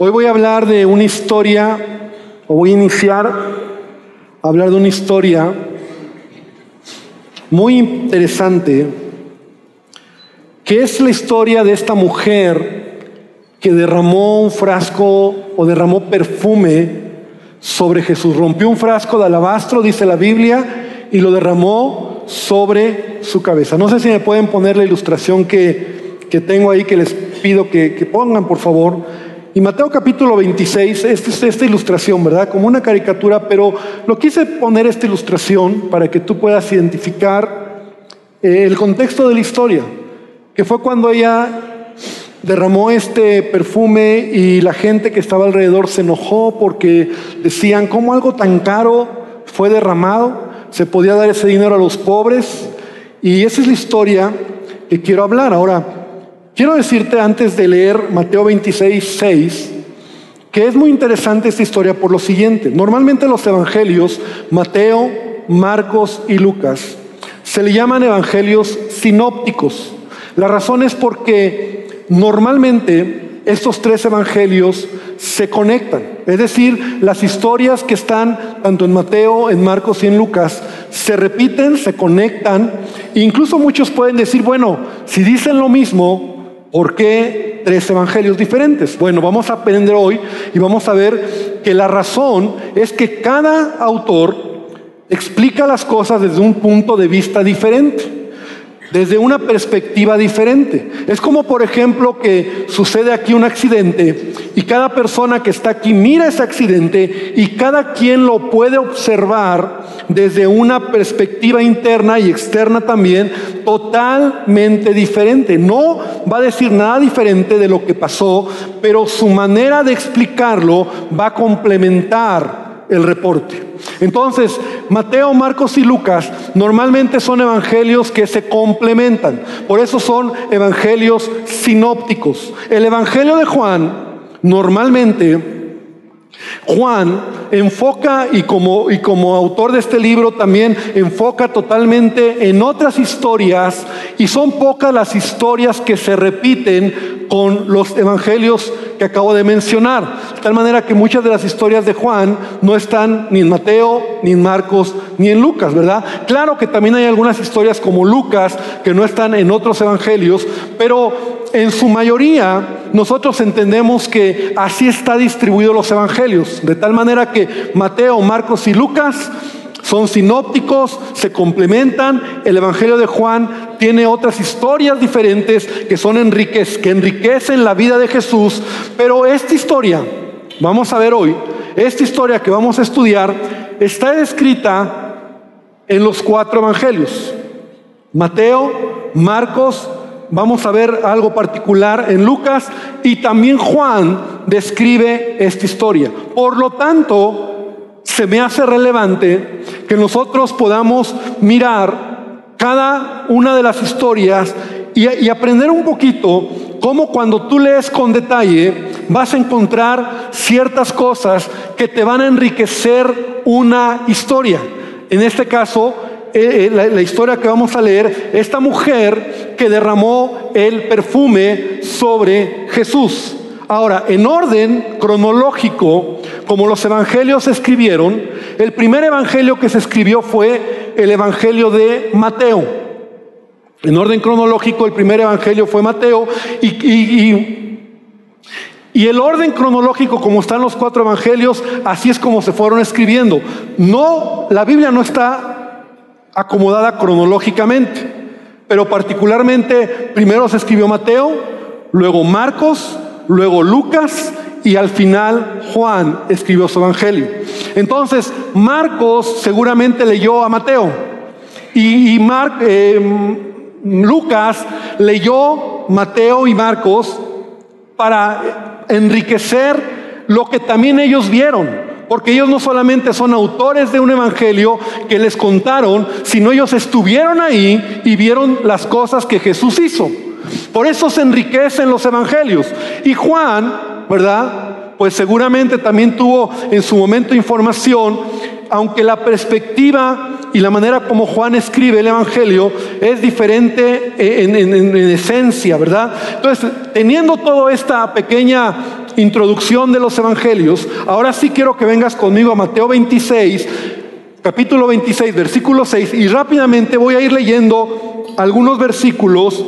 Hoy voy a hablar de una historia, o voy a iniciar a hablar de una historia muy interesante, que es la historia de esta mujer que derramó un frasco o derramó perfume sobre Jesús. Rompió un frasco de alabastro, dice la Biblia, y lo derramó sobre su cabeza. No sé si me pueden poner la ilustración que, que tengo ahí, que les pido que, que pongan, por favor. Y Mateo capítulo 26, esta es esta ilustración, ¿verdad? Como una caricatura, pero lo quise poner esta ilustración para que tú puedas identificar eh, el contexto de la historia, que fue cuando ella derramó este perfume y la gente que estaba alrededor se enojó porque decían, ¿cómo algo tan caro fue derramado? Se podía dar ese dinero a los pobres. Y esa es la historia que quiero hablar. Ahora, quiero decirte antes de leer Mateo 26, 6, que es muy interesante esta historia por lo siguiente. Normalmente los evangelios, Mateo, Marcos y Lucas, se le llaman evangelios sinópticos. La razón es porque normalmente estos tres evangelios se conectan. Es decir, las historias que están tanto en Mateo, en Marcos y en Lucas se repiten, se conectan. incluso muchos pueden decir, bueno, si dicen lo mismo, ¿por qué tres evangelios diferentes? Bueno, vamos a aprender hoy y vamos a ver que la razón es que cada autor explica las cosas desde un punto de vista diferente desde una perspectiva diferente. Es como, por ejemplo, que sucede aquí un accidente y cada persona que está aquí mira ese accidente y cada quien lo puede observar desde una perspectiva interna y externa también totalmente diferente. No va a decir nada diferente de lo que pasó, pero su manera de explicarlo va a complementar el reporte. Entonces, Mateo, Marcos y Lucas normalmente son evangelios que se complementan. Por eso son evangelios sinópticos. El evangelio de Juan normalmente Juan enfoca y como, y como autor de este libro también enfoca totalmente en otras historias y son pocas las historias que se repiten con los evangelios que acabo de mencionar. De tal manera que muchas de las historias de Juan no están ni en Mateo, ni en Marcos, ni en Lucas, ¿verdad? Claro que también hay algunas historias como Lucas que no están en otros evangelios, pero en su mayoría nosotros entendemos que así está distribuido los evangelios, de tal manera que Mateo, Marcos y Lucas son sinópticos, se complementan. El Evangelio de Juan tiene otras historias diferentes que son enriquez, que enriquecen la vida de Jesús. Pero esta historia, vamos a ver hoy, esta historia que vamos a estudiar está escrita en los cuatro evangelios. Mateo, Marcos, vamos a ver algo particular en Lucas y también Juan describe esta historia. Por lo tanto, se me hace relevante que nosotros podamos mirar cada una de las historias y, aprender un poquito cómo cuando tú lees con detalle vas a encontrar ciertas cosas que te van a enriquecer una historia. En este caso, eh, eh, la, historia que vamos a leer, esta mujer que derramó el perfume sobre Jesús. Ahora, en orden cronológico, como los evangelios se escribieron, el primer evangelio que se escribió fue el evangelio de Mateo. En orden cronológico, el primer evangelio fue Mateo y, el orden cronológico, como están los cuatro evangelios, así es como se fueron escribiendo. No, la Biblia no está acomodada cronológicamente, pero particularmente primero se escribió Mateo, luego Marcos, luego Lucas y al final Juan escribió su evangelio. Entonces, Marcos seguramente leyó a Mateo y, eh, Lucas leyó Mateo y Marcos para enriquecer lo que también ellos vieron. Porque ellos no solamente son autores de un evangelio que les contaron, sino ellos estuvieron ahí y vieron las cosas que Jesús hizo. Por eso se enriquecen los evangelios. Y Juan, ¿verdad? Pues seguramente también tuvo en su momento información, aunque la perspectiva y la manera como Juan escribe el Evangelio es diferente en, en, esencia, ¿verdad? Entonces, teniendo toda esta pequeña introducción de los evangelios, ahora sí quiero que vengas conmigo a Mateo 26, capítulo 26, versículo 6, y rápidamente voy a ir leyendo algunos versículos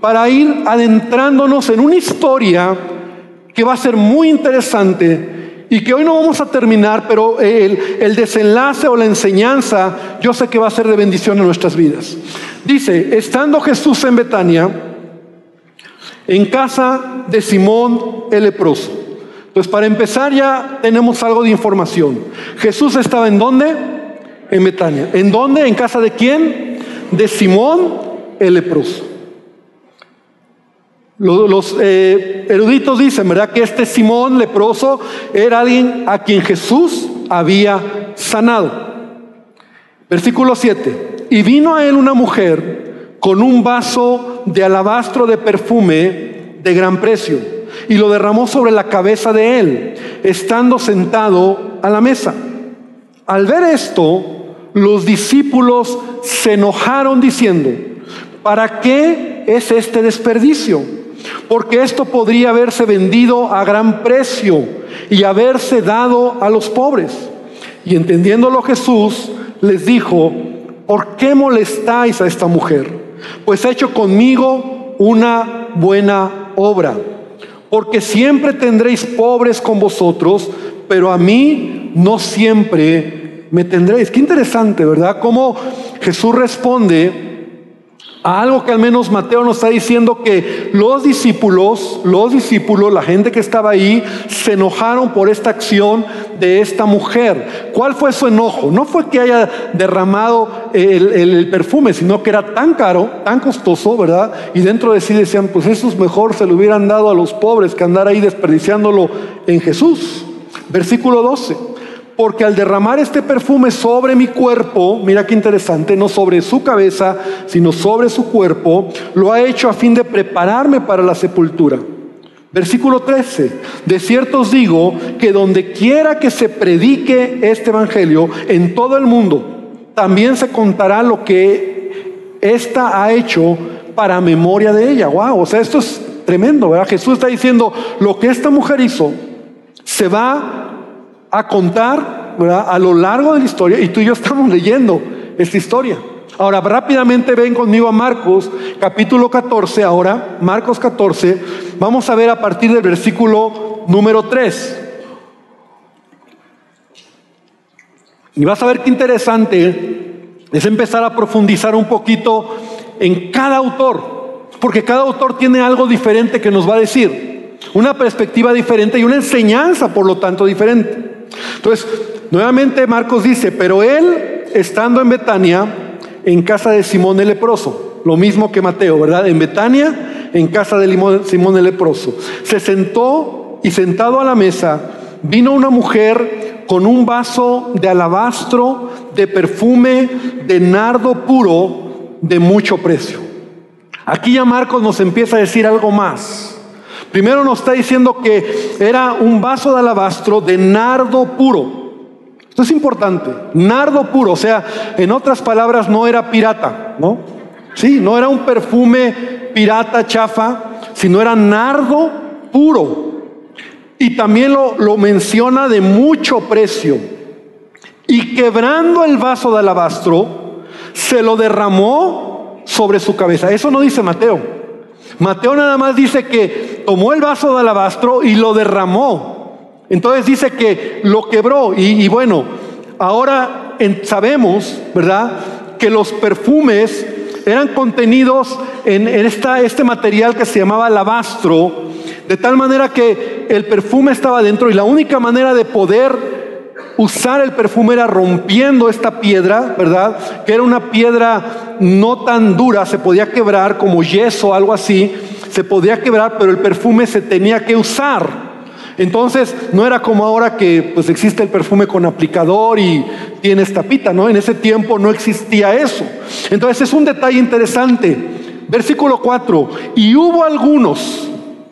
para ir adentrándonos en una historia que va a ser muy interesante y que hoy no vamos a terminar, pero el, desenlace o la enseñanza yo sé que va a ser de bendición en nuestras vidas. Dice, estando Jesús en Betania, en casa de Simón el leproso. Entonces, para empezar ya tenemos algo de información. Jesús estaba en dónde? En Betania. ¿En dónde? ¿En casa de quién? De Simón el leproso. Los, eh, eruditos dicen, ¿verdad? Que este Simón leproso era alguien a quien Jesús había sanado. Versículo 7. Y vino a él una mujer con un vaso de alabastro de perfume de gran precio y lo derramó sobre la cabeza de él, estando sentado a la mesa. Al ver esto, los discípulos se enojaron diciendo, ¿para qué es este desperdicio? Porque esto podría haberse vendido a gran precio y haberse dado a los pobres. Y entendiéndolo Jesús les dijo, ¿por qué molestáis a esta mujer? Pues ha hecho conmigo una buena obra. Porque siempre tendréis pobres con vosotros, pero a mí no siempre me tendréis. Qué interesante, ¿verdad? Cómo Jesús responde algo que al menos Mateo nos está diciendo que los discípulos, los discípulos, la gente que estaba ahí, se enojaron por esta acción de esta mujer. ¿Cuál fue su enojo? No fue que haya derramado el, el perfume, sino que era tan caro, tan costoso, ¿verdad? Y dentro de sí decían, pues eso es mejor se lo hubieran dado a los pobres que andar ahí desperdiciándolo en Jesús. Versículo 12 porque al derramar este perfume sobre mi cuerpo, mira qué interesante, no sobre su cabeza, sino sobre su cuerpo, lo ha hecho a fin de prepararme para la sepultura. Versículo 13, de cierto os digo que donde quiera que se predique este evangelio en todo el mundo, también se contará lo que ésta ha hecho para memoria de ella. Wow, o sea, esto es tremendo, ¿verdad? Jesús está diciendo, lo que esta mujer hizo se va a contar a lo largo de la historia y tú y yo estamos leyendo esta historia. Ahora, rápidamente ven conmigo a Marcos, capítulo 14, ahora, Marcos 14, vamos a ver a partir del versículo número 3. Y vas a ver qué interesante es empezar a profundizar un poquito en cada autor, porque cada autor tiene algo diferente que nos va a decir, una perspectiva diferente y una enseñanza, por lo tanto, diferente. Entonces, nuevamente Marcos dice, pero él, estando en Betania, en casa de Simón el leproso, lo mismo que Mateo, ¿verdad? En Betania, en casa de Simón el leproso, se sentó y sentado a la mesa, vino una mujer con un vaso de alabastro, de perfume, de nardo puro, de mucho precio. Aquí ya Marcos nos empieza a decir algo más. Primero nos está diciendo que era un vaso de alabastro de nardo puro. Esto es importante, nardo puro, o sea, en otras palabras, no era pirata, ¿no? Sí, no era un perfume pirata chafa, sino era nardo puro. Y también lo, lo menciona de mucho precio. Y quebrando el vaso de alabastro, se lo derramó sobre su cabeza. Eso no dice Mateo. Mateo nada más dice que tomó el vaso de alabastro y lo derramó. Entonces dice que lo quebró. Y, bueno, ahora sabemos, ¿verdad? Que los perfumes eran contenidos en, esta, este material que se llamaba alabastro, de tal manera que el perfume estaba dentro y la única manera de poder usar el perfume era rompiendo esta piedra, ¿verdad? Que era una piedra no tan dura, se podía quebrar como yeso, algo así, se podía quebrar, pero el perfume se tenía que usar. Entonces, no era como ahora que pues existe el perfume con aplicador y tiene tapita, ¿no? En ese tiempo no existía eso. Entonces, es un detalle interesante. Versículo 4, y hubo algunos,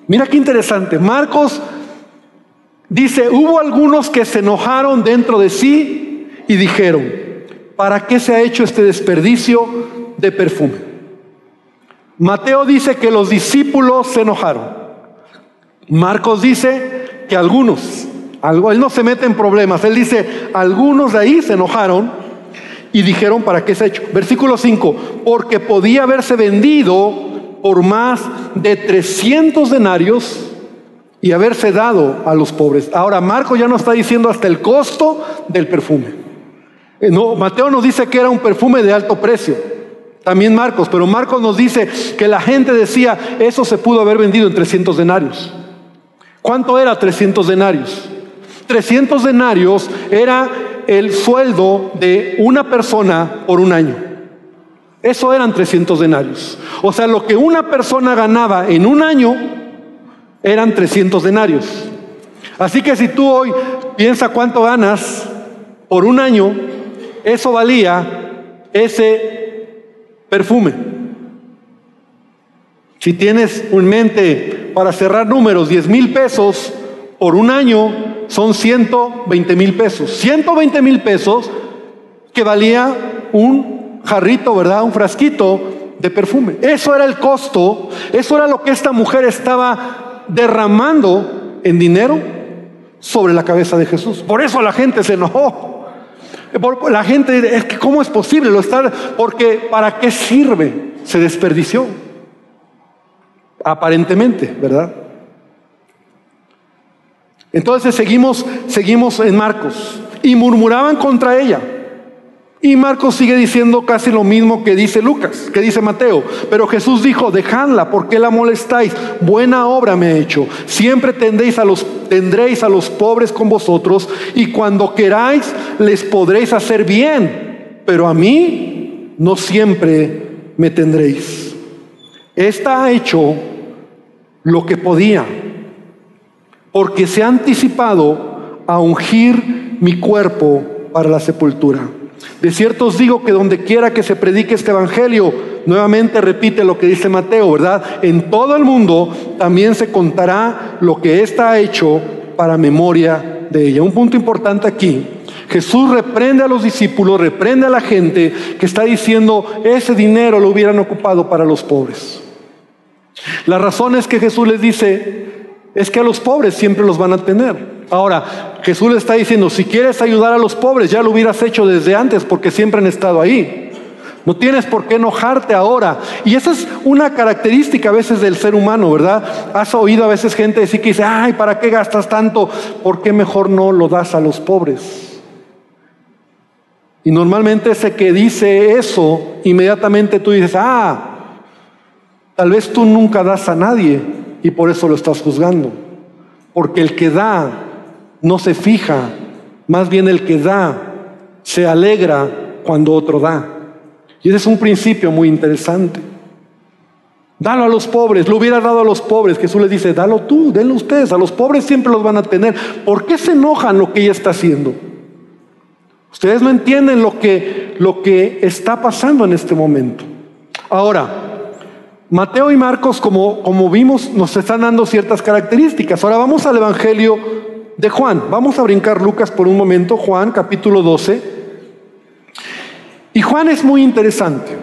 mira qué interesante, Marcos Dice, hubo algunos que se enojaron dentro de sí y dijeron, ¿para qué se ha hecho este desperdicio de perfume? Mateo dice que los discípulos se enojaron. Marcos dice que algunos, él no se mete en problemas, él dice, algunos de ahí se enojaron y dijeron, ¿para qué se ha hecho? Versículo 5, porque podía haberse vendido por más de 300 denarios y haberse dado a los pobres. Ahora, Marco ya no está diciendo hasta el costo del perfume. Eh, no, Mateo nos dice que era un perfume de alto precio. También Marcos, pero Marcos nos dice que la gente decía, eso se pudo haber vendido en 300 denarios. ¿Cuánto era 300 denarios? 300 denarios era el sueldo de una persona por un año. Eso eran 300 denarios. O sea, lo que una persona ganaba en un año eran 300 denarios. Así que si tú hoy piensas cuánto ganas por un año, eso valía ese perfume. Si tienes en mente para cerrar números 10 mil pesos por un año, son 120 mil pesos. 120 mil pesos que valía un jarrito, ¿verdad? Un frasquito de perfume. Eso era el costo, eso era lo que esta mujer estaba derramando en dinero sobre la cabeza de Jesús. Por eso la gente se enojó. La gente, es que ¿cómo es posible lo estar? Porque ¿para qué sirve? Se desperdició. Aparentemente, ¿verdad? Entonces seguimos, seguimos en Marcos y murmuraban contra ella. Y Marcos sigue diciendo casi lo mismo que dice Lucas, que dice Mateo. Pero Jesús dijo, dejadla, ¿por qué la molestáis? Buena obra me he hecho. Siempre tendréis a los, tendréis a los pobres con vosotros y cuando queráis les podréis hacer bien. Pero a mí no siempre me tendréis. Esta ha hecho lo que podía, porque se ha anticipado a ungir mi cuerpo para la sepultura. De cierto os digo que donde quiera que se predique este evangelio, nuevamente repite lo que dice Mateo, ¿verdad? En todo el mundo también se contará lo que ésta ha hecho para memoria de ella. Un punto importante aquí. Jesús reprende a los discípulos, reprende a la gente que está diciendo ese dinero lo hubieran ocupado para los pobres. La razón es que Jesús les dice, es que a los pobres siempre los van a tener. Ahora, Jesús le está diciendo, si quieres ayudar a los pobres, ya lo hubieras hecho desde antes porque siempre han estado ahí. No tienes por qué enojarte ahora. Y esa es una característica a veces del ser humano, ¿verdad? Has oído a veces gente decir que dice, ay, ¿para qué gastas tanto? ¿Por qué mejor no lo das a los pobres? Y normalmente ese que dice eso, inmediatamente tú dices, ah, tal vez tú nunca das a nadie y por eso lo estás juzgando. Porque el que da no se fija, más bien el que da se alegra cuando otro da. Y ese es un principio muy interesante. Dalo a los pobres, lo hubiera dado a los pobres. Jesús les dice, dalo tú, denlo ustedes, a los pobres siempre los van a tener. ¿Por qué se enojan lo que ella está haciendo? Ustedes no entienden lo que, lo que está pasando en este momento. Ahora, Mateo y Marcos, como, como vimos, nos están dando ciertas características. Ahora vamos al Evangelio de Juan. Vamos a brincar Lucas por un momento, Juan capítulo 12. Y Juan es muy interesante.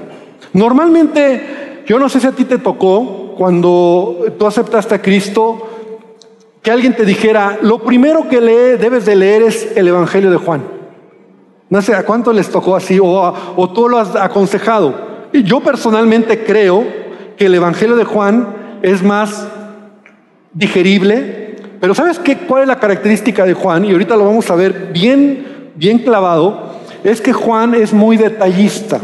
Normalmente, yo no sé si a ti te tocó cuando tú aceptaste a Cristo, que alguien te dijera, lo primero que lee, debes de leer es el Evangelio de Juan. No sé a cuánto les tocó así o, o tú lo has aconsejado. Y yo personalmente creo que el Evangelio de Juan es más digerible, pero ¿sabes qué? ¿Cuál es la característica de Juan? Y ahorita lo vamos a ver bien, bien clavado. Es que Juan es muy detallista.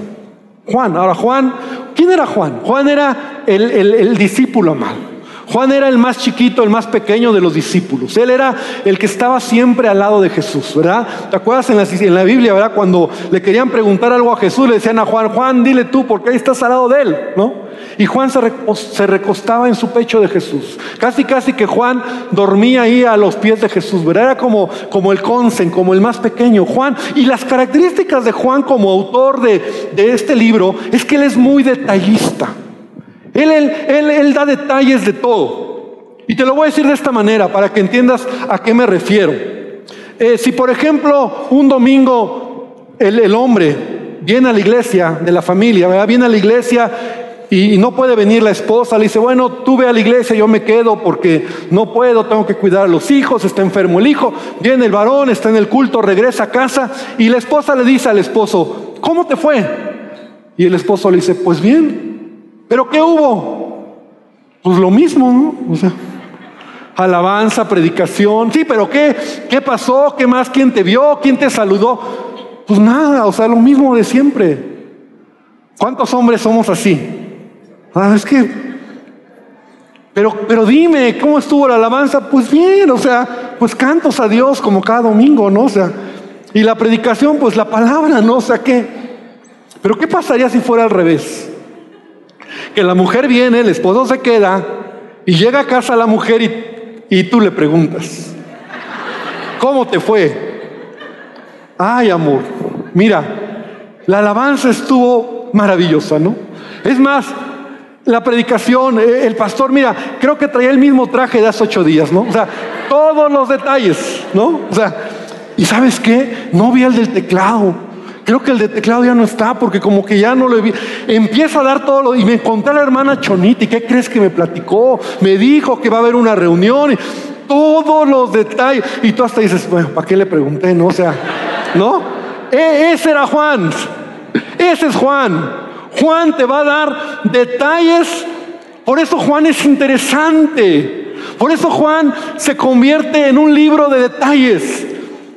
Juan, ahora Juan, ¿quién era Juan? Juan era el, el discípulo amado. Juan era el más chiquito, el más pequeño de los discípulos. Él era el que estaba siempre al lado de Jesús, ¿verdad? ¿Te acuerdas en la, Biblia, verdad? Cuando le querían preguntar algo a Jesús, le decían a Juan, Juan, dile tú, porque ahí estás al lado de él, ¿no? Y Juan se, recostaba en su pecho de Jesús. Casi, casi que Juan dormía ahí a los pies de Jesús, ¿verdad? Era como, como el consen, como el más pequeño. Juan, y las características de Juan como autor de este libro es que él es muy detallista. Él, él, da detalles de todo. Y te lo voy a decir de esta manera para que entiendas a qué me refiero. Eh, si por ejemplo un domingo el, hombre viene a la iglesia de la familia, viene a la iglesia y no puede venir la esposa, le dice, bueno, tú ve a la iglesia, yo me quedo porque no puedo, tengo que cuidar a los hijos, está enfermo el hijo, viene el varón, está en el culto, regresa a casa y la esposa le dice al esposo, ¿cómo te fue? Y el esposo le dice, pues bien, pero ¿qué hubo? Pues lo mismo, ¿no? O sea, alabanza, predicación, sí, pero ¿qué? ¿Qué pasó? ¿Qué más? ¿Quién te vio? ¿Quién te saludó? Pues nada, o sea, lo mismo de siempre. ¿Cuántos hombres somos así? Ah, es que, pero, pero dime, ¿cómo estuvo la alabanza? Pues bien, o sea, pues cantos a Dios como cada domingo, ¿no? O sea, y la predicación, pues la palabra, ¿no? O sea, ¿qué? Pero ¿qué pasaría si fuera al revés? Que la mujer viene, el esposo se queda y llega a casa la mujer y, tú le preguntas, ¿cómo te fue? Ay, amor, mira, la alabanza estuvo maravillosa, ¿no? Es más, la predicación, eh, el pastor, mira, creo que traía el mismo traje de hace ocho días, ¿no? O sea, todos los detalles, ¿no? O sea, ¿y sabes qué? No vi el del teclado. Creo que el de teclado ya no está porque como que ya no lo vi. Empieza a dar todo lo... Y me encontré a la hermana Chonita y ¿qué crees que me platicó? Me dijo que va a haber una reunión y todos los detalles. Y tú hasta dices, bueno, ¿para qué le pregunté? No, o sea, ¿no? E, ese era Juan. Ese es Juan. Juan te va a dar detalles. Por eso Juan es interesante. Por eso Juan se convierte en un libro de detalles.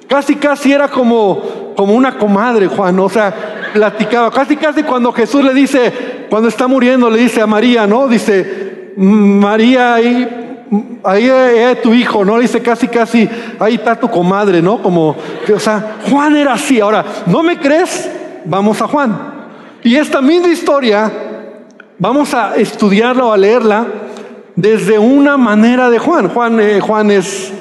Casi, casi era como, como una comadre, Juan. O sea, platicaba. Casi, casi cuando Jesús le dice, cuando está muriendo, le dice a María, ¿no? Dice, María, ahí, ahí es tu hijo, ¿no? Le dice casi, casi, ahí está tu comadre, ¿no? Como, o sea, Juan era así. Ahora, ¿no me crees? Vamos a Juan. Y esta misma historia vamos a estudiarla o a leerla desde una manera de Juan. Juan, eh, Juan es,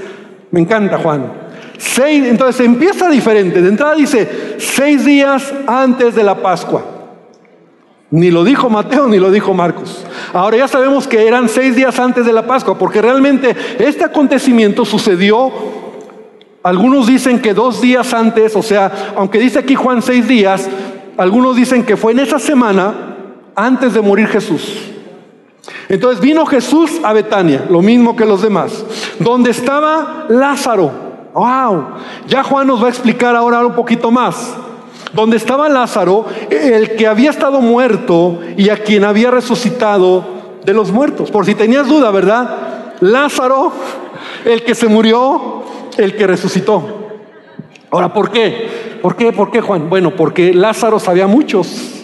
me encanta Juan. Seis, entonces empieza diferente. De entrada dice, seis días antes de la Pascua. Ni lo dijo Mateo ni lo dijo Marcos. Ahora ya sabemos que eran seis días antes de la Pascua, porque realmente este acontecimiento sucedió, algunos dicen que dos días antes, o sea, aunque dice aquí Juan seis días, algunos dicen que fue en esa semana antes de morir Jesús. Entonces vino Jesús a Betania, lo mismo que los demás, donde estaba Lázaro. Wow, ya Juan nos va a explicar ahora un poquito más. Donde estaba Lázaro, el que había estado muerto y a quien había resucitado de los muertos. Por si tenías duda, ¿verdad? Lázaro, el que se murió, el que resucitó. Ahora, ¿por qué? ¿Por qué? ¿Por qué, Juan? Bueno, porque Lázaro sabía muchos.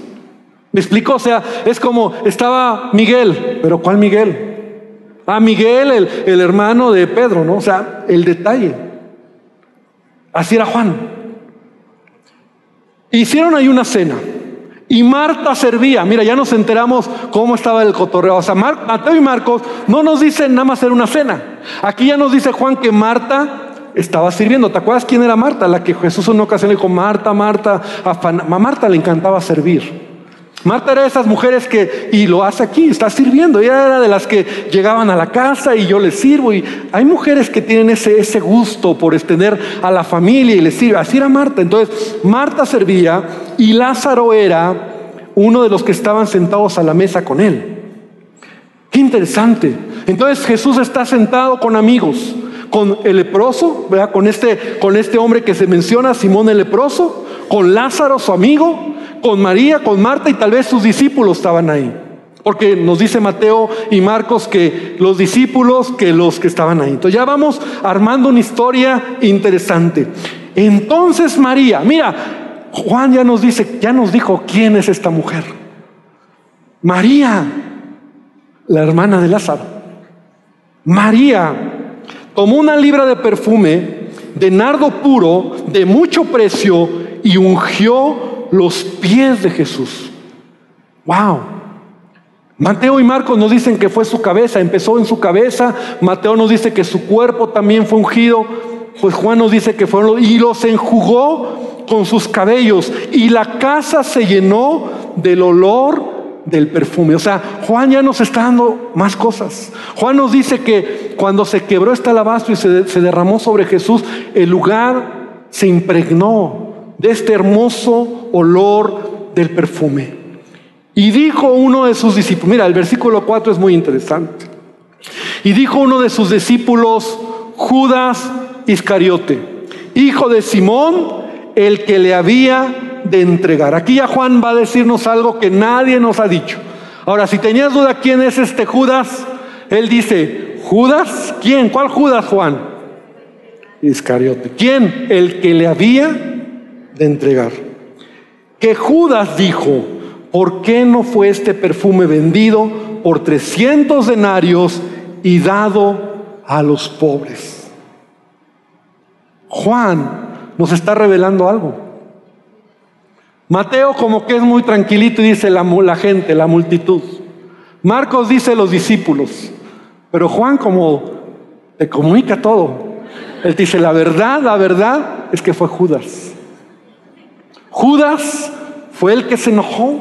¿Me explico? O sea, es como estaba Miguel, pero ¿cuál Miguel? Ah, Miguel, el, el hermano de Pedro, ¿no? O sea, el detalle. Así era Juan. Hicieron ahí una cena. Y Marta servía. Mira, ya nos enteramos cómo estaba el cotorreo. O sea, Mateo y Marcos no nos dicen nada más hacer una cena. Aquí ya nos dice Juan que Marta estaba sirviendo. ¿Te acuerdas quién era Marta? La que Jesús en una ocasión dijo, Marta, Marta, a Marta le encantaba servir. Marta era de esas mujeres que, y lo hace aquí, está sirviendo. Ella era de las que llegaban a la casa y yo les sirvo. Y hay mujeres que tienen ese, ese gusto por extender a la familia y les sirve. Así era Marta. Entonces, Marta servía y Lázaro era uno de los que estaban sentados a la mesa con él. Qué interesante. Entonces Jesús está sentado con amigos con el leproso, Con este, con este hombre que se menciona, Simón el leproso, con Lázaro, su amigo, con María, con Marta y tal vez sus discípulos estaban ahí. Porque nos dice Mateo y Marcos que los discípulos, que los que estaban ahí. Entonces ya vamos armando una historia interesante. Entonces María, mira, Juan ya nos dice, ya nos dijo quién es esta mujer. María, la hermana de Lázaro. María, tomó una libra de perfume de nardo puro de mucho precio y ungió los pies de Jesús. Wow. Mateo y Marcos nos dicen que fue su cabeza, empezó en su cabeza. Mateo nos dice que su cuerpo también fue ungido. Pues Juan nos dice que fueron y los enjugó con sus cabellos y la casa se llenó del olor del perfume. O sea, Juan ya nos está dando más cosas. Juan nos dice que cuando se quebró este alabastro y se derramó sobre Jesús, el lugar se impregnó de este hermoso olor del perfume. Y dijo uno de sus discípulos, mira, el versículo 4 es muy interesante. Y dijo uno de sus discípulos, Judas Iscariote, hijo de Simón, el que le había de entregar. Aquí ya Juan va a decirnos algo que nadie nos ha dicho. Ahora, si tenías duda quién es este Judas, él dice, ¿Judas? ¿Quién? ¿Cuál Judas, Juan? Iscariote. ¿Quién? El que le había de entregar. Que Judas dijo, ¿por qué no fue este perfume vendido por 300 denarios y dado a los pobres? Juan nos está revelando algo. Mateo como que es muy tranquilito y dice la, gente, la multitud. Marcos dice los discípulos. Pero Juan como te comunica todo. Él dice, la verdad, la verdad es que fue Judas. Judas fue el que se enojó.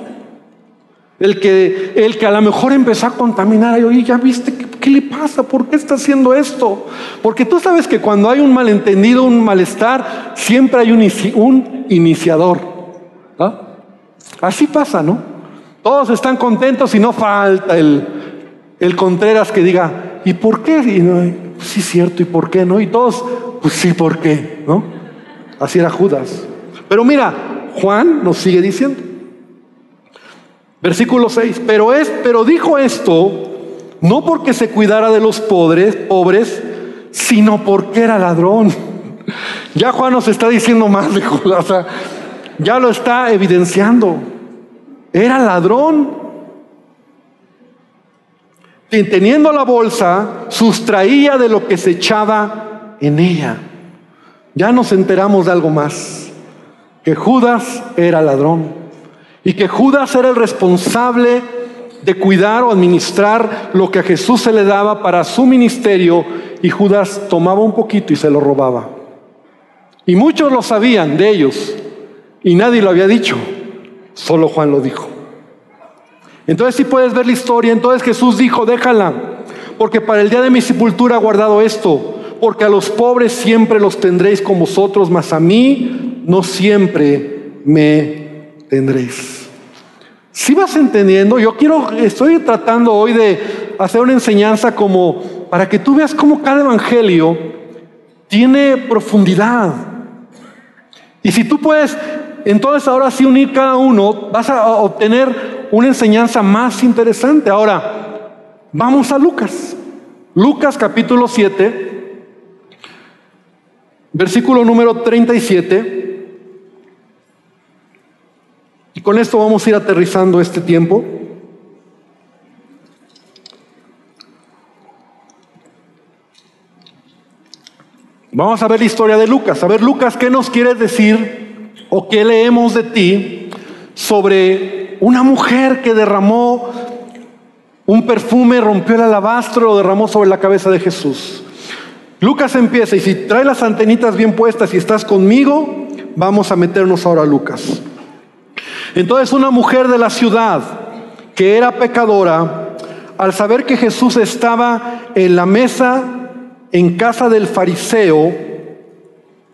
El que, el que a lo mejor empezó a contaminar. Y oye, ya viste, ¿qué, ¿qué, le pasa? ¿Por qué está haciendo esto? Porque tú sabes que cuando hay un malentendido, un malestar, siempre hay un, iniciador. ¿Ah? Así pasa, ¿no? Todos están contentos y no falta el, el Contreras que diga, ¿y por qué? Y no, pues sí, cierto, ¿y por qué no? Y todos, pues sí, ¿por qué? ¿No? Así era Judas. Pero mira, Juan nos sigue diciendo. Versículo 6, pero es, pero dijo esto no porque se cuidara de los pobres, pobres, sino porque era ladrón. Ya Juan nos está diciendo más de. O ya lo está evidenciando. Era ladrón. Teniendo la bolsa, sustraía de lo que se echaba en ella. Ya nos enteramos de algo más, que Judas era ladrón y que Judas era el responsable de cuidar o administrar lo que a Jesús se le daba para su ministerio y Judas tomaba un poquito y se lo robaba. Y muchos lo sabían de ellos, y nadie lo había dicho, solo Juan lo dijo. Entonces si puedes ver la historia, entonces Jesús dijo, déjala, porque para el día de mi sepultura he guardado esto, porque a los pobres siempre los tendréis con vosotros, mas a mí no siempre me tendréis. Si vas entendiendo, yo quiero, estoy tratando hoy de hacer una enseñanza como para que tú veas cómo cada evangelio tiene profundidad. Y si tú puedes entonces ahora sí unir cada uno, vas a obtener una enseñanza más interesante. Ahora, vamos a Lucas. Lucas capítulo 7, versículo número 37. Con esto vamos a ir aterrizando este tiempo. Vamos a ver la historia de Lucas. A ver, Lucas, ¿qué nos quiere decir ¿O qué leemos de ti sobre una mujer que derramó un perfume, rompió el alabastro, lo derramó sobre la cabeza de Jesús? Lucas empieza y si trae las antenitas bien puestas y estás conmigo, vamos a meternos ahora a Lucas. Entonces una mujer de la ciudad que era pecadora, al saber que Jesús estaba en la mesa en casa del fariseo,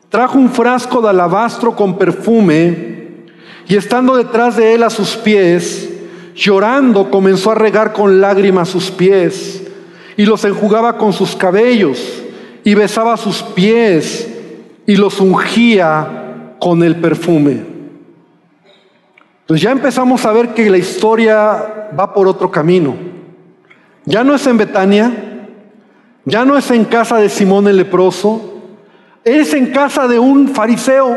Trajo un frasco de alabastro con perfume y estando detrás de él a sus pies, llorando, comenzó a regar con lágrimas sus pies y los enjugaba con sus cabellos y besaba sus pies y los ungía con el perfume. Pues ya empezamos a ver que la historia va por otro camino. Ya no es en Betania, ya no es en casa de Simón el leproso, es en casa de un fariseo.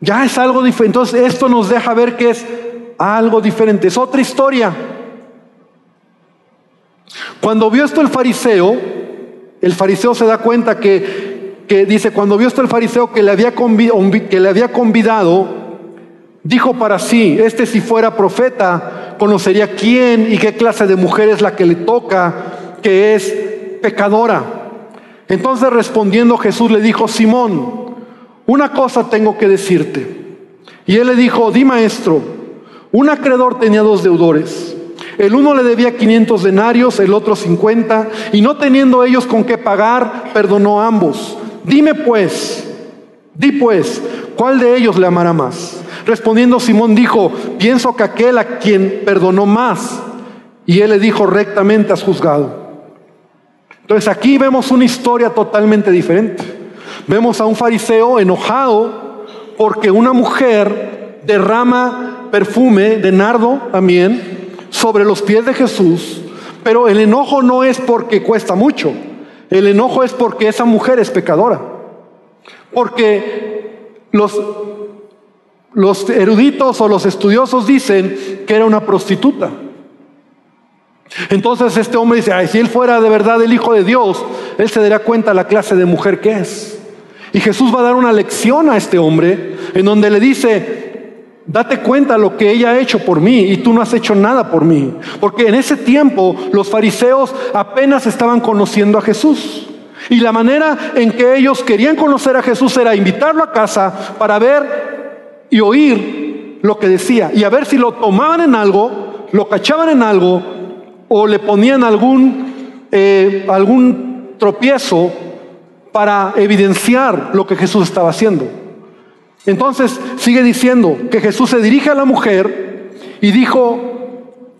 Ya es algo diferente. Entonces esto nos deja ver que es algo diferente. Es otra historia. Cuando vio esto el fariseo, el fariseo se da cuenta que, dice, cuando vio esto el fariseo que le, había que le había convidado, dijo para sí, este si fuera profeta, conocería quién y qué clase de mujer es la que le toca, que es pecadora. Entonces respondiendo Jesús le dijo, Simón, una cosa tengo que decirte. Y él le dijo, di maestro, un acreedor tenía dos deudores. El uno le debía 500 denarios, el otro 50, y no teniendo ellos con qué pagar, perdonó a ambos. Dime pues, di pues, ¿cuál de ellos le amará más? Respondiendo Simón dijo, pienso que aquel a quien perdonó más. Y él le dijo, rectamente has juzgado. Entonces aquí vemos una historia totalmente diferente. Vemos a un fariseo enojado porque una mujer derrama perfume de nardo también sobre los pies de Jesús, pero el enojo no es porque cuesta mucho, el enojo es porque esa mujer es pecadora, porque los, eruditos o los estudiosos dicen que era una prostituta. Entonces este hombre dice, Ay, si él fuera de verdad el Hijo de Dios, él se daría cuenta la clase de mujer que es. Y Jesús va a dar una lección a este hombre en donde le dice, date cuenta lo que ella ha hecho por mí y tú no has hecho nada por mí. Porque en ese tiempo los fariseos apenas estaban conociendo a Jesús. Y la manera en que ellos querían conocer a Jesús era invitarlo a casa para ver y oír lo que decía y a ver si lo tomaban en algo, lo cachaban en algo o le ponían algún, eh, algún tropiezo para evidenciar lo que Jesús estaba haciendo. Entonces sigue diciendo que Jesús se dirige a la mujer y dijo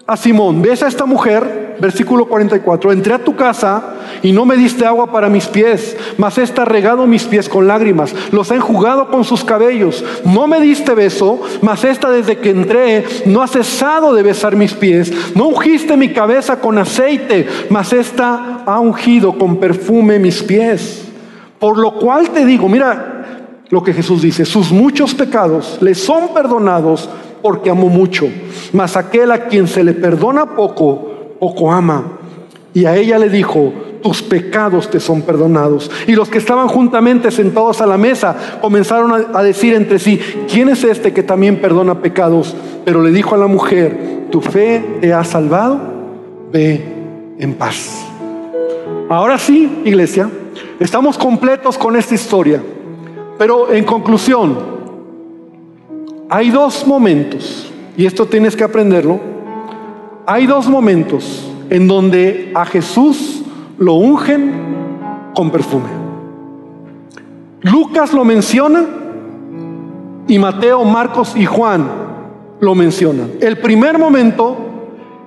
a Simón, ¿ves a esta mujer? versículo 44, entré a tu casa y no me diste agua para mis pies, mas esta ha regado mis pies con lágrimas, los ha enjugado con sus cabellos, no me diste beso, mas esta desde que entré no ha cesado de besar mis pies, no ungiste mi cabeza con aceite, mas esta ha ungido con perfume mis pies. Por lo cual te digo, mira lo que Jesús dice, sus muchos pecados le son perdonados porque amó mucho, mas aquel a quien se le perdona poco, poco ama. Y a ella le dijo, tus pecados te son perdonados. Y los que estaban juntamente sentados a la mesa comenzaron a, decir entre sí, ¿quién es este que también perdona pecados? Pero le dijo a la mujer, tu fe te ha salvado, ve en paz. Ahora sí, iglesia, estamos completos con esta historia. Pero en conclusión, hay dos momentos, y esto tienes que aprenderlo, hay dos momentos en donde a Jesús lo ungen con perfume. Lucas lo menciona y Mateo, Marcos y Juan lo mencionan. El primer momento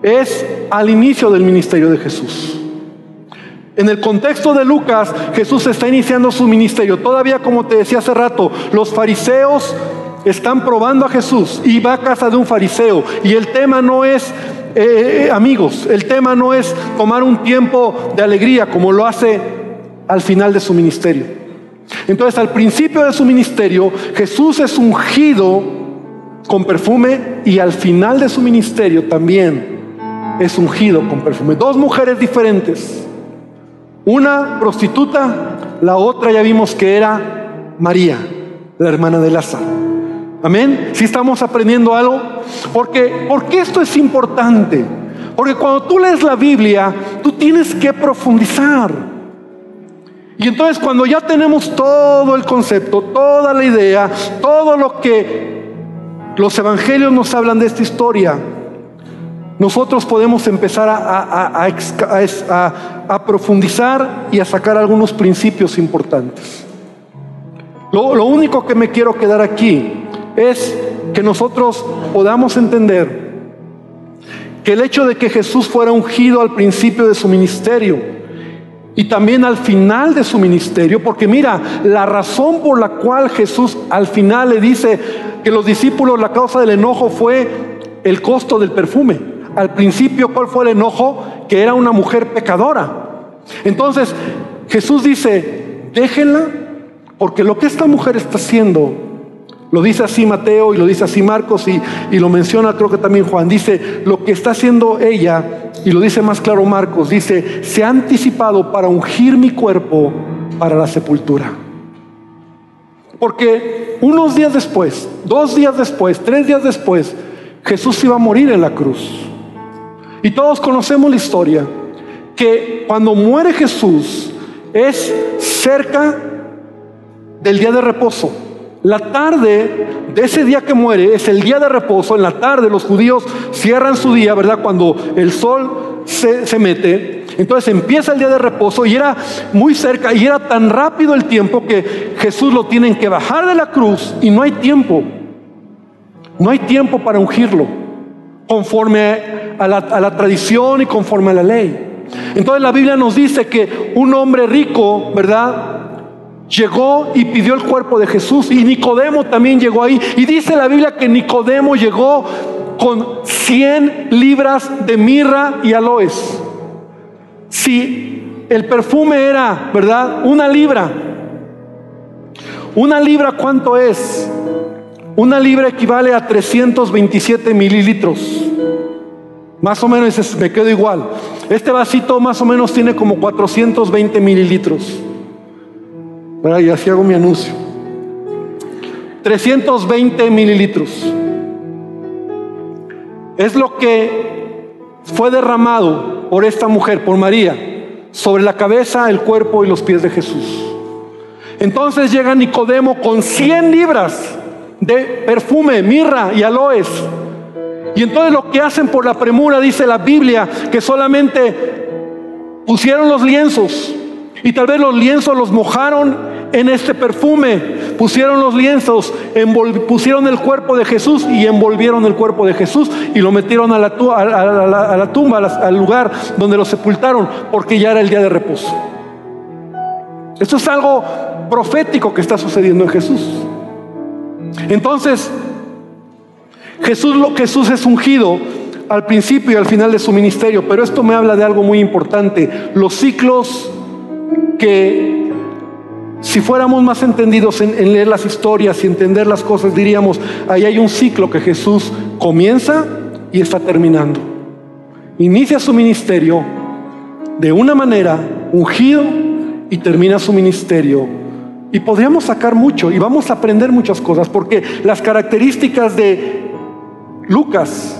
es al inicio del ministerio de Jesús. En el contexto de Lucas, Jesús está iniciando su ministerio. Todavía, como te decía hace rato, los fariseos están probando a Jesús y va a casa de un fariseo. Y el tema no es eh, eh, amigos, el tema no es tomar un tiempo de alegría como lo hace al final de su ministerio. Entonces, al principio de su ministerio, Jesús es ungido con perfume y al final de su ministerio también es ungido con perfume. Dos mujeres diferentes. Una prostituta, la otra ya vimos que era María, la hermana de Lázaro. Amén. Si estamos aprendiendo algo. Porque, porque esto es importante. Porque cuando tú lees la Biblia, tú tienes que profundizar. Y entonces cuando ya tenemos todo el concepto, toda la idea, todo lo que los evangelios nos hablan de esta historia, nosotros podemos empezar a, profundizar y a sacar algunos principios importantes. Lo único que me quiero quedar aquí es que nosotros podamos entender que el hecho de que Jesús fuera ungido al principio de su ministerio y también al final de su ministerio, porque mira, la razón por la cual Jesús al final le dice que los discípulos, la causa del enojo fue el costo del perfume. Al principio, ¿cuál fue el enojo? Que era una mujer pecadora. Entonces, Jesús dice, déjenla, porque lo que esta mujer está haciendo lo dice así Mateo y lo dice así Marcos y, y, lo menciona creo que también Juan. Dice, lo que está haciendo ella, y lo dice más claro Marcos, dice, se ha anticipado para ungir mi cuerpo para la sepultura. Porque unos días después, dos días después, tres días después, Jesús iba a morir en la cruz. Y todos conocemos la historia, que cuando muere Jesús es cerca del día de reposo. La tarde de ese día que muere es el día de reposo. En la tarde los judíos cierran su día, ¿verdad? Cuando el sol se, mete. Entonces empieza el día de reposo y era muy cerca y era tan rápido el tiempo que Jesús lo tienen que bajar de la cruz y no hay tiempo No hay tiempo para ungirlo, conforme a la, tradición y conforme a la ley. Entonces la Biblia nos dice que un hombre rico, ¿verdad? Llegó y pidió el cuerpo de Jesús y Nicodemo también llegó ahí. Y dice la Biblia que Nicodemo llegó con 100 libras de mirra y aloes. Si el perfume era, ¿verdad? Una libra. Una libra, ¿cuánto es? Una libra equivale a 327 mililitros. Más o menos me quedo igual. Este vasito más o menos tiene como 420 mililitros. Y así hago mi anuncio. 320 mililitros. Es lo que fue derramado por esta mujer, por María, sobre la cabeza, el cuerpo y los pies de Jesús. Entonces llega Nicodemo con 100 libras de perfume, mirra y aloes. Y entonces lo que hacen por la premura, dice la Biblia, que solamente pusieron los lienzos y tal vez los lienzos los mojaron en este perfume, pusieron los lienzos, pusieron el cuerpo de Jesús y envolvieron el cuerpo de Jesús y lo metieron a la, a la tumba, al lugar donde lo sepultaron, porque ya era el día de reposo. Esto es algo profético que está sucediendo en Jesús. Entonces, Jesús, Jesús es ungido al principio y al final de su ministerio, pero esto me habla de algo muy importante, los ciclos que si fuéramos más entendidos en, en, leer las historias y entender las cosas, diríamos, ahí hay un ciclo que Jesús comienza y está terminando. Inicia su ministerio de una manera ungido y termina su ministerio y podríamos sacar mucho y vamos a aprender muchas cosas porque las características de Lucas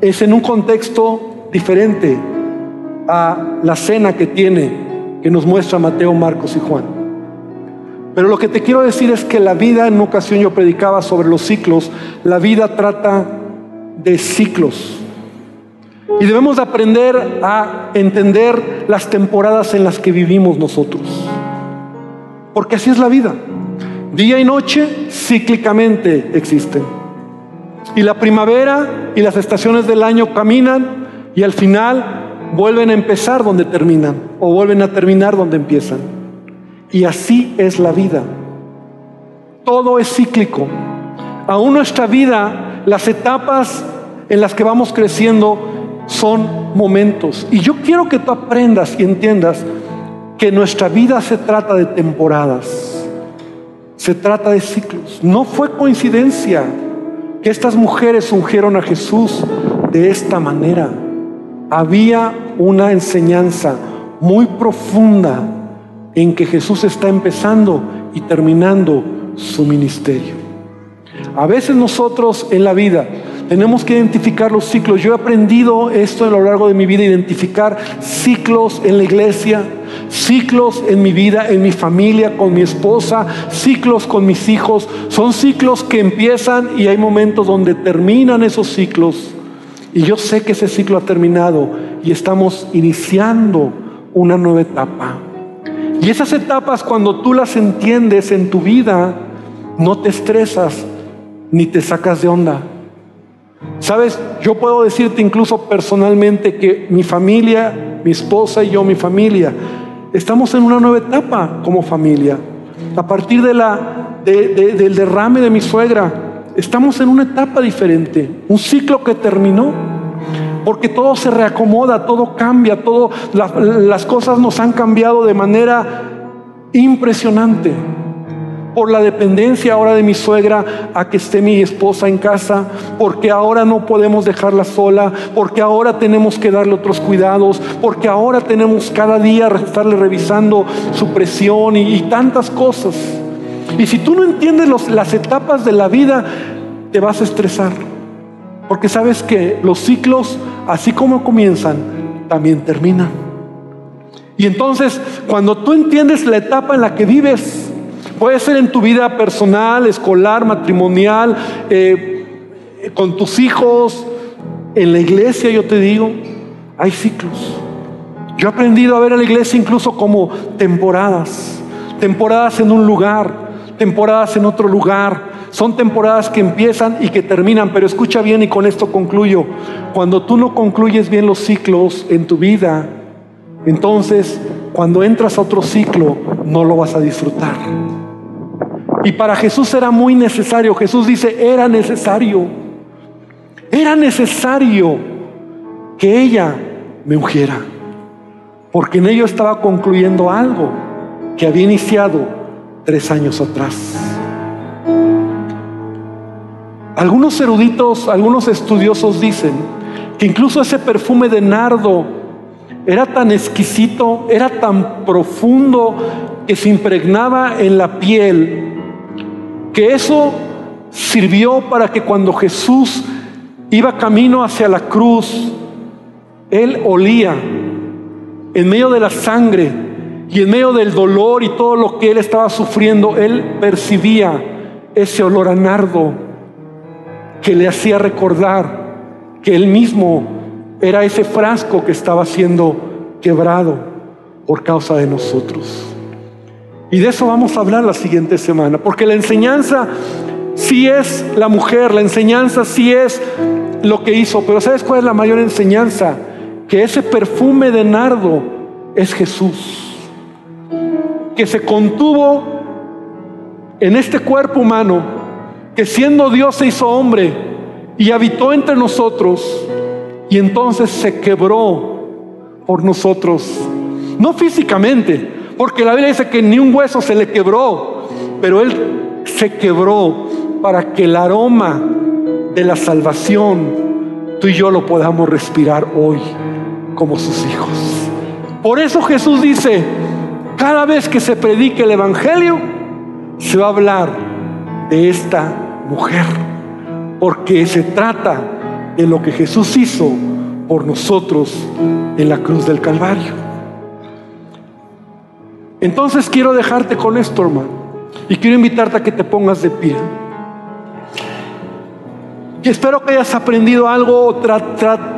es en un contexto diferente a la cena que tiene, que nos muestra Mateo, Marcos y Juan. Pero lo que te quiero decir es que la vida, en una ocasión yo predicaba sobre los ciclos, la vida trata de ciclos. Y debemos aprender a entender las temporadas en las que vivimos nosotros. Porque así es la vida. Día y noche cíclicamente existen. Y la primavera y las estaciones del año caminan y al final vuelven a empezar donde terminan o vuelven a terminar donde empiezan. Y así es la vida. Todo es cíclico. Aún nuestra vida, las etapas en las que vamos creciendo son momentos. Y yo quiero que tú aprendas y entiendas que nuestra vida se trata de temporadas, se trata de ciclos. No fue coincidencia que estas mujeres ungieron a Jesús de esta manera. Había una enseñanza muy profunda en que Jesús está empezando y terminando su ministerio. A veces nosotros en la vida tenemos que identificar los ciclos. Yo he aprendido esto a lo largo de mi vida, identificar ciclos en la iglesia, ciclos en mi vida, en mi familia, con mi esposa, ciclos con mis hijos. Son ciclos que empiezan y hay momentos donde terminan esos ciclos. Y yo sé que ese ciclo ha terminado y estamos iniciando una nueva etapa. Y esas etapas cuando tú las entiendes en tu vida, no te estresas ni te sacas de onda Sabes, yo puedo decirte incluso personalmente que mi familia, mi esposa y yo, mi familia, estamos en una nueva etapa como familia. A partir de la, del derrame de mi suegra, estamos en una etapa diferente, un ciclo que terminó. Porque todo se reacomoda, todo cambia, todo, las cosas nos han cambiado de manera impresionante por la dependencia ahora de mi suegra a que esté mi esposa en casa, porque ahora no podemos dejarla sola, porque ahora tenemos que darle otros cuidados, porque ahora tenemos cada día estarle revisando su presión y, tantas cosas. Y si tú no entiendes las etapas de la vida, te vas a estresar, porque sabes que los ciclos, así como comienzan, también terminan. Y entonces, cuando tú entiendes la etapa en la que vives, Puede ser en tu vida personal, escolar, matrimonial, eh, con tus hijos, en la iglesia, yo te digo, hay ciclos. Yo he aprendido a ver a la iglesia incluso como temporadas, temporadas en un lugar, temporadas en otro lugar, son temporadas que empiezan y que terminan, pero escucha bien y con esto concluyo. Cuando tú no concluyes bien los ciclos en tu vida, entonces cuando entras a otro ciclo no lo vas a disfrutar. Y para Jesús era muy necesario, Jesús dice, era necesario, era necesario que ella me ungiera, porque en ello estaba concluyendo algo que había iniciado tres años atrás. Algunos eruditos, algunos estudiosos dicen que incluso ese perfume de nardo era tan exquisito, era tan profundo que se impregnaba en la piel, que eso sirvió para que cuando Jesús iba camino hacia la cruz, él olía en medio de la sangre y en medio del dolor y todo lo que él estaba sufriendo, él percibía ese olor a nardo que le hacía recordar que él mismo era ese frasco que estaba siendo quebrado por causa de nosotros. Y de eso vamos a hablar la siguiente semana, porque la enseñanza sí es la mujer, la enseñanza sí es lo que hizo, pero ¿sabes cuál es la mayor enseñanza? Que ese perfume de nardo es Jesús que se contuvo en este cuerpo humano, que siendo Dios se hizo hombre y habitó entre nosotros, y entonces se quebró por nosotros, no físicamente, porque la Biblia dice que ni un hueso se le quebró, pero Él se quebró para que el aroma de la salvación tú y yo lo podamos respirar hoy como sus hijos. Por eso Jesús dice, cada vez que se predique el Evangelio, se va a hablar de esta mujer, porque se trata de lo que Jesús hizo por nosotros en la cruz del Calvario. Entonces quiero dejarte con esto, hermano, y quiero invitarte a que te pongas de pie. Y espero que hayas aprendido algo,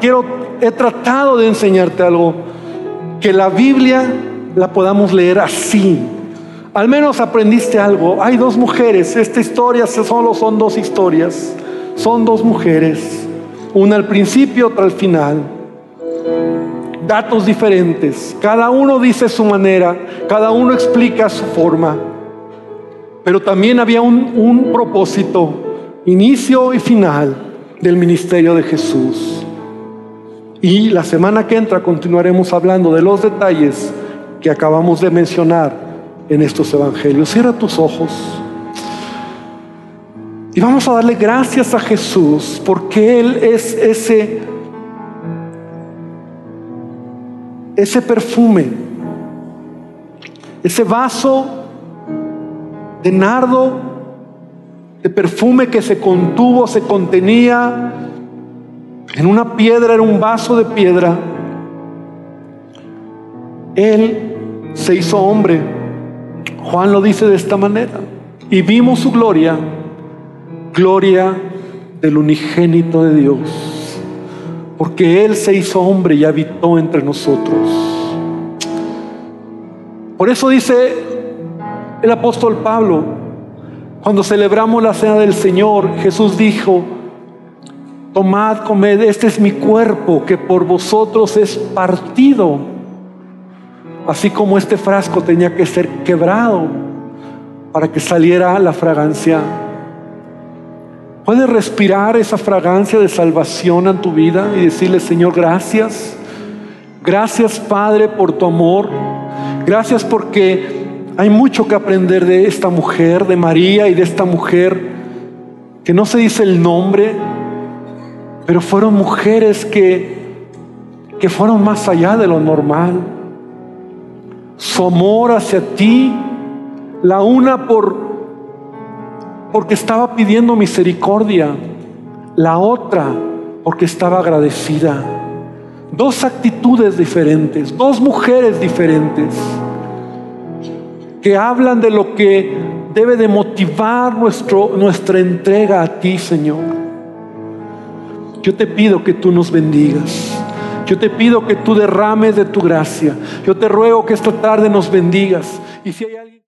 quiero, he tratado de enseñarte algo, que la Biblia la podamos leer así. Al menos aprendiste algo. Hay dos mujeres. Esta historia solo son dos historias. Son dos mujeres. Una al principio, otra al final. Datos diferentes. Cada uno dice su manera. Cada uno explica su forma. Pero también había un, un propósito. Inicio y final del ministerio de Jesús. Y la semana que entra continuaremos hablando de los detalles que acabamos de mencionar en estos evangelios. Cierra tus ojos. Y vamos a darle gracias a Jesús porque Él es ese, ese perfume, ese vaso de nardo, de perfume que se contuvo, se contenía en una piedra, era un vaso de piedra. Él se hizo hombre. Juan lo dice de esta manera. Y vimos su gloria, gloria del unigénito de Dios. Porque Él se hizo hombre y habitó entre nosotros. Por eso dice el apóstol Pablo, cuando celebramos la cena del Señor, Jesús dijo, tomad, comed, este es mi cuerpo que por vosotros es partido Así como este frasco tenía que ser quebrado para que saliera la fragancia. Puedes respirar esa fragancia de salvación en tu vida y decirle, Señor, gracias. Gracias, Padre, por tu amor. Gracias porque hay mucho que aprender de esta mujer, de María y de esta mujer, que no se dice el nombre, pero fueron mujeres que, que fueron más allá de lo normal su amor hacia ti, la una por porque estaba pidiendo misericordia, la otra porque estaba agradecida. Dos actitudes diferentes, dos mujeres diferentes que hablan de lo que debe de motivar nuestro, nuestra entrega a ti, Señor. Yo te pido que tú nos bendigas. Yo te pido que tú derrames de tu gracia. Yo te ruego que esta tarde nos bendigas. Y si hay alguien